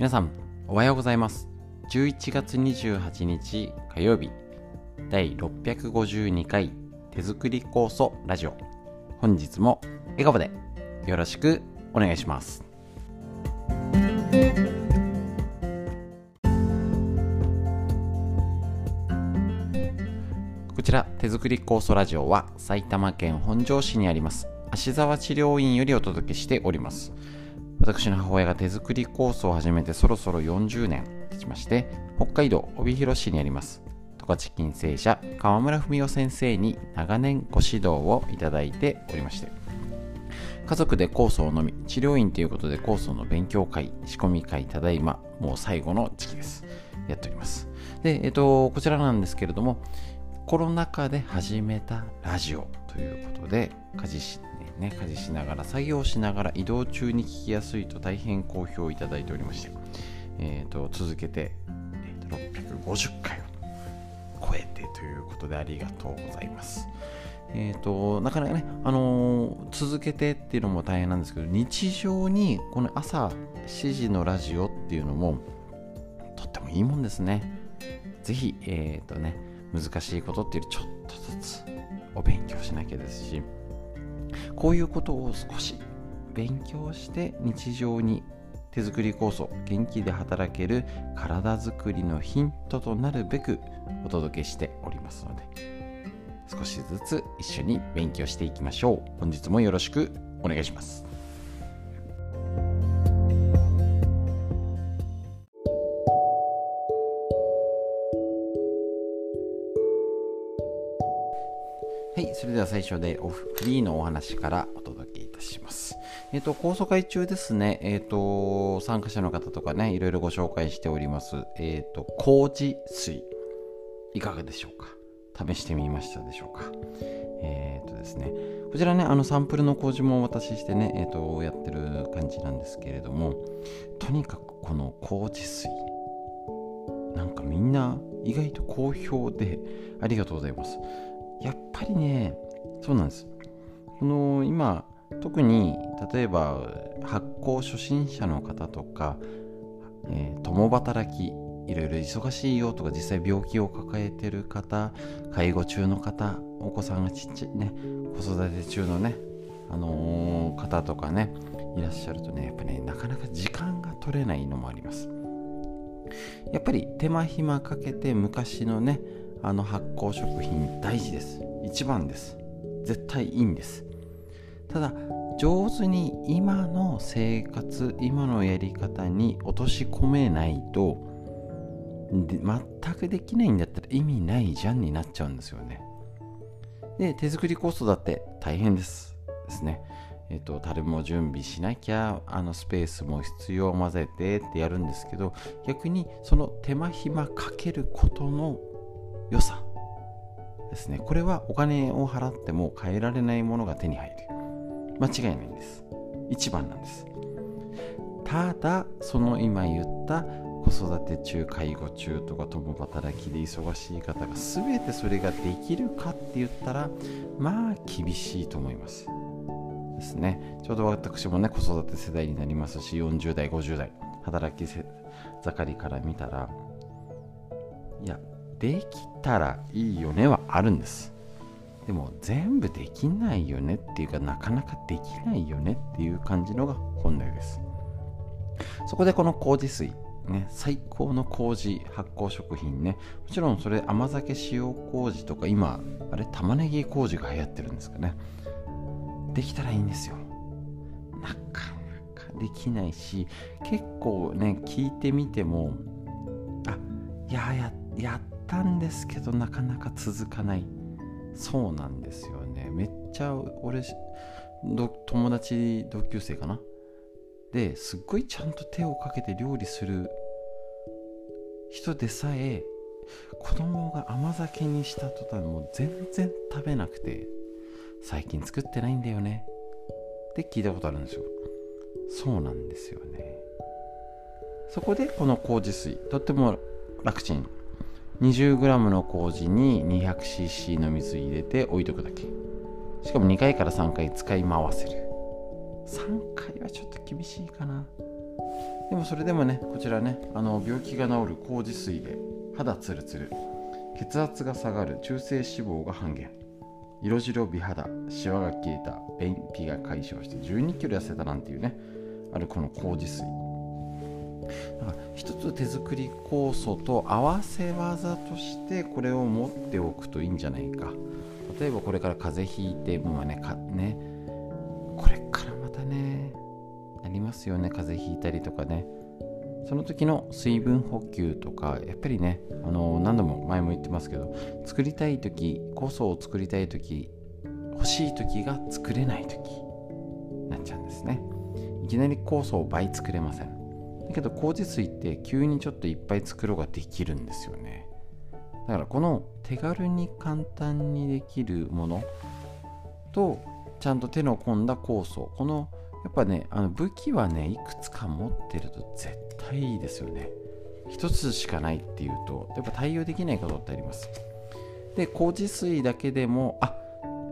皆さんおはようございます。11月28日火曜日第652回手作り酵素ラジオ。本日も笑顔でよろしくお願いします。こちら手作り酵素ラジオは埼玉県本庄市にあります芦沢治療院よりお届けしております。私の母親が手作り酵素を始めてそろそろ40年経ちまして北海道帯広市にあります。十勝金星社川村文夫先生に長年ご指導をいただいておりまして家族で酵素を飲み治療院ということで酵素の勉強会仕込み会ただいまもう最後の時期です。やっております。でえっとこちらなんですけれどもコロナ禍で始めたラジオということで家事,、ね、家事しながら作業しながら移動中に聞きやすいと大変好評いただいておりまして、えーと、続けて、えーと、650回を超えてということでありがとうございます。えーと、なかなかね、あのー、続けてっていうのも大変なんですけど日常にこの朝7時のラジオっていうのもとってもいいもんですね。ぜひ、えっ、ー、とね、難しいことっていうよりちょっとずつお勉強しなきゃですしこういうことを少し勉強して日常に手作り酵素元気で働ける体づくりのヒントとなるべくお届けしておりますので少しずつ一緒に勉強していきましょう。本日もよろしくお願いします。はい、それでは最初でオフフリーのお話からお届けいたします。えっ、ー、と、高層会中ですね、えっ、ー、と、参加者の方とかね、いろいろご紹介しております。えっ、ー、と、麹水、いかがでしょうか？試してみましたでしょうか？えっ、とですね、こちらね、あのサンプルの麹もお渡ししてね、えっ、と、やってる感じなんですけれども、とにかくこの麹水、なんかみんな意外と好評でありがとうございます。やっぱりねそうなんです。この今特に例えば発酵初心者の方とか、えー、共働きいろいろ忙しいよとか実際病気を抱えてる方介護中の方お子さんがちっちゃいね子育て中のねあのー、方とかねいらっしゃるとねやっぱねなかなか時間が取れないのもあります。やっぱり手間暇かけて昔のねあの発酵食品大事です。一番です。絶対いいんです。ただ上手に今の生活今のやり方に落とし込めないと全くできないんだったら意味ないじゃんになっちゃうんですよね。で手作りコストだって大変です。ですね。えっ、と、樽も準備しなきゃ、あのスペースも必要混ぜてってやるんですけど、逆にその手間暇かけることの良さですね。これはお金を払っても変えられないものが手に入る。間違いないんです。一番なんです。ただその今言った子育て中介護中とか共働きで忙しい方が全てそれができるかって言ったらまあ厳しいと思います。ですね。ちょうど私もね子育て世代になりますし40代50代働き盛りから見たらいやできたらいいよねはあるんです。でも全部できないよねっていうかなかなかできないよねっていう感じのが本来です。そこでこの麹水ね、最高の麹発酵食品ね。もちろんそれ甘酒塩麹とか今あれ玉ねぎ麹が流行ってるんですかね。できたらいいんですよ。なかなかできないし結構ね聞いてみてもあいやややったんですけどなかなか続かない。そうなんですよね。めっちゃ俺友達同級生かな？ですっごいちゃんと手をかけて料理する人でさえ子供が甘酒にした途端もう全然食べなくて最近作ってないんだよね。って聞いたことあるんですよ。そうなんですよね。そこでこの麹水とっても楽ちん。20g の麹に 200cc の水入れて置いとくだけ。しかも2回から3回使い回せる。3回はちょっと厳しいかな。でもそれでもねこちらねあの病気が治る麹水で肌ツルツル。血圧が下がる中性脂肪が半減。色白美肌シワが消えた便秘が解消して1 2キロ痩せたなんていうねあるこの麹水。だか一つ手作り酵素と合わせ技としてこれを持っておくといいんじゃないか。例えばこれから風邪ひいてもうねかね。これからまたねありますよね風邪ひいたりとかね。その時の水分補給とかやっぱりねあの何度も前も言ってますけど作りたい時酵素を作りたい時欲しい時が作れない時なっちゃうんですね。いきなり酵素を倍作れません。だけど麹水って急にちょっといっぱい作ろうができるんですよね。だからこの手軽に簡単にできるものとちゃんと手の込んだ酵素このやっぱねあの武器はねいくつか持ってると絶対いいですよね。一つしかないっていうとやっぱ対応できないことってあります。で麹水だけでもあ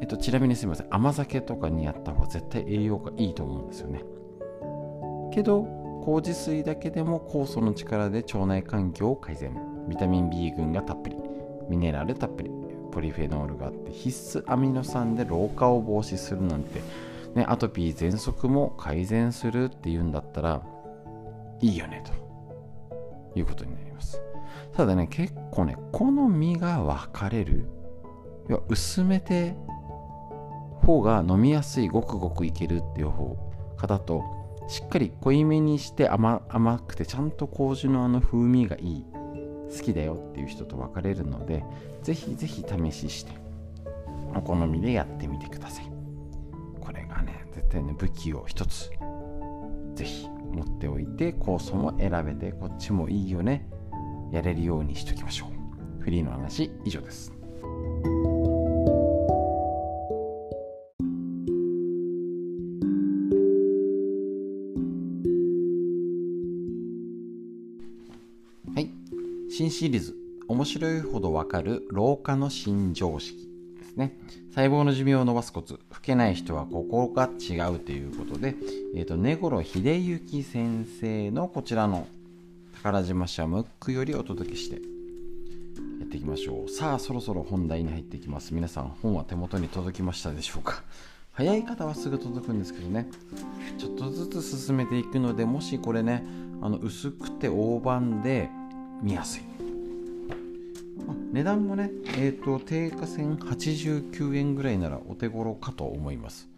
えっとちなみにすみません。甘酒とかにやった方が絶対栄養がいいと思うんですよね。けど麹水だけでも酵素の力で腸内環境を改善。ビタミン B 群がたっぷり。ミネラルたっぷり。ポリフェノールがあって必須アミノ酸で老化を防止するなんて。ね、アトピー喘息も改善するっていうんだったらいいよねと。いうことになります。ただね結構ね好みが分かれる。薄めて方が飲みやすいごくごくいけるっていう方方としっかり濃いめにして甘くてちゃんと麹のあの風味がいい好きだよっていう人と分かれるのでぜひぜひ試ししてお好みでやってみてください。これがね絶対ね武器を一つぜひ持っておいて酵素も選べてこっちもいいよね。やれるようにしときましょう。フリーの話以上です。シリーズ面白いほどわかる老化の新常識ですね。細胞の寿命を伸ばすコツ、老けない人はここが違うということで、えっ、ー、と、根頃秀幸先生のこちらの宝島社ムックよりお届けしてやっていきましょう。さあ、そろそろ本題に入っていきます。皆さん、本は手元に届きましたでしょうか？早い方はすぐ届くんですけどね、ちょっとずつ進めていくので、もしこれね、あの薄くて大判で見やすい。値段もね、えーと、定価1089円ぐらいならお手頃かと思います。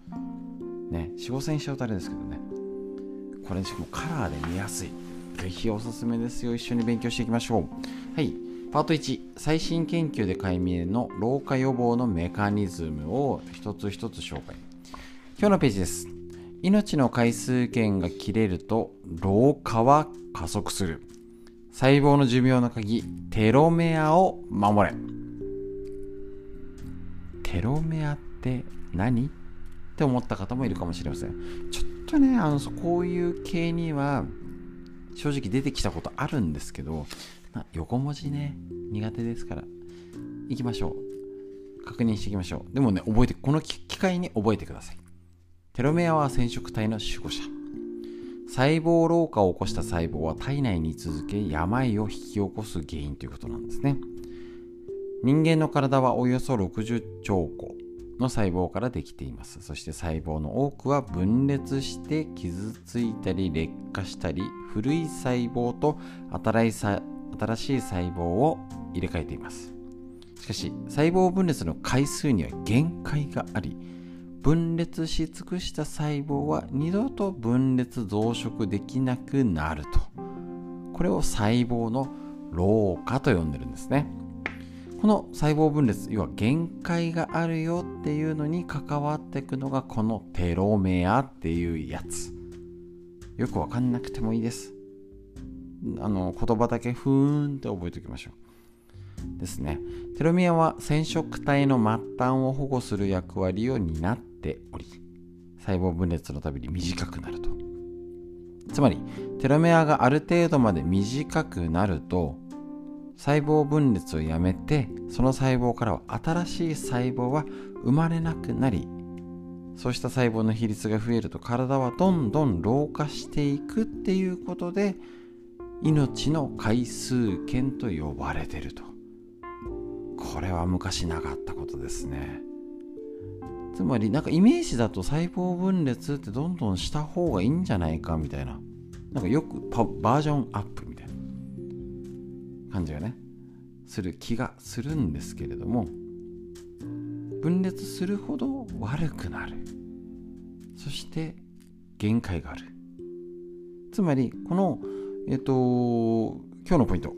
ね、4、5000しちゃうとあれですけどね。これしかもカラーで見やすい。ぜひおすすめですよ。一緒に勉強していきましょう。はい。パート1、最新研究で解明の老化予防のメカニズムを一つ一つ紹介。今日のページです。命の回数券が切れると老化は加速する。細胞の寿命の鍵、テロメアを守れ。テロメアって何？って思った方もいるかもしれません。ちょっとね、あの、こういう系には正直出てきたことあるんですけど、ま、横文字ね、苦手ですから。行きましょう。確認していきましょう。でもね、覚えて、この機会に覚えてください。テロメアは染色体の守護者。細胞老化を起こした細胞は体内に続け病を引き起こす原因ということなんですね。人間の体はおよそ60兆個の細胞からできています。そして細胞の多くは分裂して傷ついたり劣化したり古い細胞と新しい細胞を入れ替えています。しかし細胞分裂の回数には限界があり分裂し尽くした細胞は二度と分裂増殖できなくなると。これを細胞の老化と呼んでるんですね。この細胞分裂要は限界があるよっていうのに関わっていくのがこのテロメアっていうやつ。よくわかんなくてもいいです。あの言葉だけふーんって覚えておきましょう。ですね。テロメアは染色体の末端を保護する役割を担っており、細胞分裂のたびに短くなると。つまり、テロメアがある程度まで短くなると、細胞分裂をやめて、その細胞からは新しい細胞は生まれなくなり、そうした細胞の比率が増えると体はどんどん老化していくっていうことで命の回数券と呼ばれてるとこれは昔なかったことですね。つまりなんかイメージだと細胞分裂ってどんどんした方がいいんじゃないかみたいな。なんかよくバージョンアップみたいな感じがねする気がするんですけれども分裂するほど悪くなる。そして限界がある。つまりこのえっ、と今日のポイント。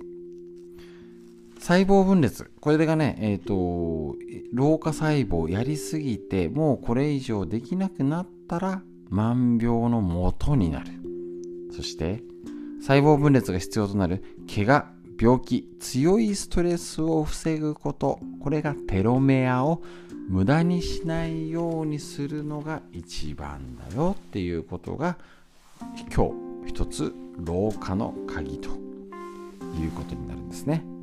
細胞分裂。これがねえっ、と老化細胞やりすぎてもうこれ以上できなくなったら万病の元になる。そして細胞分裂が必要となる。怪我病気強いストレスを防ぐこと。これがテロメアを無駄にしないようにするのが一番だよっていうことが今日一つ老化の鍵ということになるんですね。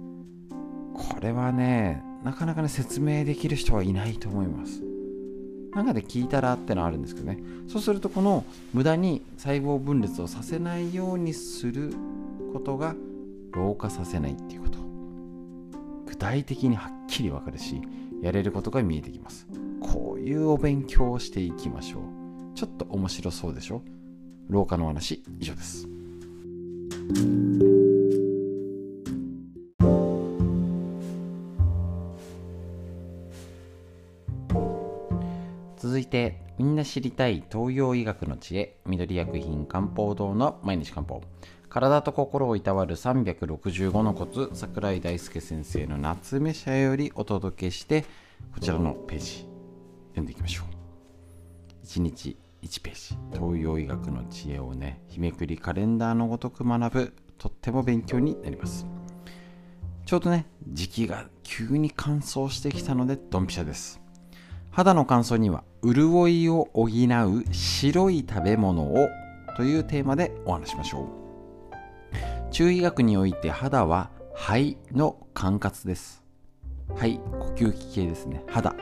これはねなかなかね説明できる人はいないと思います。中で聞いたらってのはあるんですけどね。そうするとこの無駄に細胞分裂をさせないようにすることが老化させないっていうこと。具体的にはっきりわかるしやれることが見えてきます。こういうお勉強をしていきましょう。ちょっと面白そうでしょ？老化の話以上です。知りたい東洋医学の知恵緑薬品漢方堂の毎日漢方。体と心をいたわる365のコツ桜井大輔先生の夏目社よりお届けしてこちらのページ読んでいきましょう。1日1ページ。東洋医学の知恵をね日めくりカレンダーのごとく学ぶとっても勉強になります。ちょうどね時期が急に乾燥してきたのでドンピシャです。肌の乾燥には潤いを補う白い食べ物をというテーマでお話しましょう。中医学において肌は肺の管轄です。肺呼吸器系ですね。肌。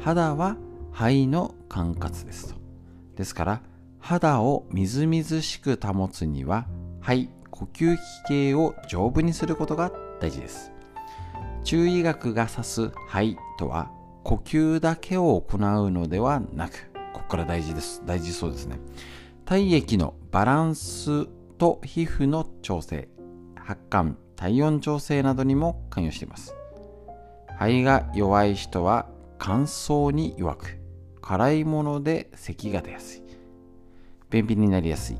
肌は肺の管轄ですと。ですから肌をみずみずしく保つには肺呼吸器系を丈夫にすることが大事です。中医学が指す肺とは呼吸だけを行うのではなくここから大事です。大事そうですね。体液のバランスと皮膚の調整発汗体温調整などにも関与しています。肺が弱い人は乾燥に弱く辛いもので咳が出やすい便秘になりやすい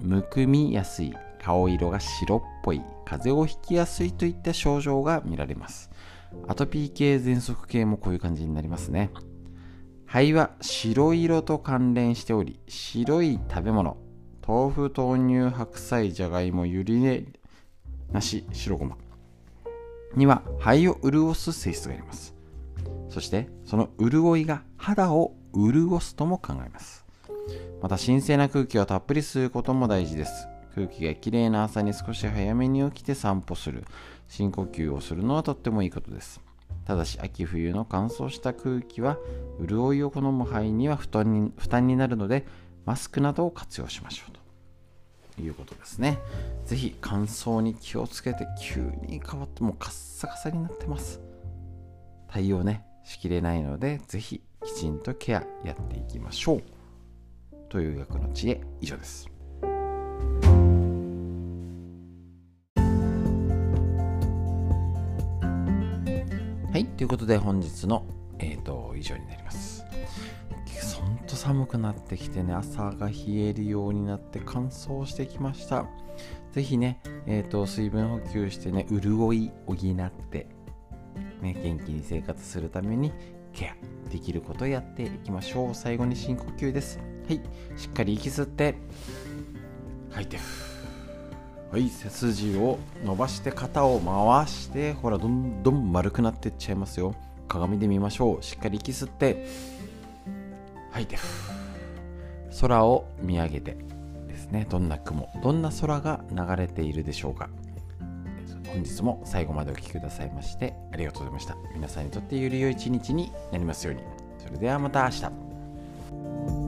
むくみやすい顔色が白っぽい風邪をひきやすいといった症状が見られます。アトピー系喘息系もこういう感じになりますね。肺は白色と関連しており白い食べ物豆腐豆乳白菜じゃがいもゆり根梨白ごま。には肺を潤す性質があります。そしてその潤いが肌を潤すとも考えます。また神聖な空気をたっぷり吸うことも大事です。空気がきれいな朝に少し早めに起きて散歩する深呼吸をするのはとってもいいことですただし秋冬の乾燥した空気は潤いを好む肺には負担に負担になるのでマスクなどを活用しましょうということですね。ぜひ乾燥に気をつけて急に変わってもカッサカサになってます。対応ね、しきれないので、ぜひきちんとケアやっていきましょう。という学の知恵、以上です。ということで本日の、えーと、以上になります。ほんと寒くなってきてね、朝が冷えるようになって乾燥してきました。ぜひね、えーと、水分補給してね、潤い補って、ね、元気に生活するためにケアできることをやっていきましょう。最後に深呼吸です。はい、しっかり息吸って、吐いて、はい、背筋を伸ばして肩を回して、ほら、どんどん丸くなっていっちゃいますよ。鏡で見ましょう。しっかり息吸って、吐いて空を見上げてですね。どんな雲どんな空が流れているでしょうか。本日も最後までお聴きくださいましてありがとうございました。皆さんにとってより良い一日になりますように。それではまた明日。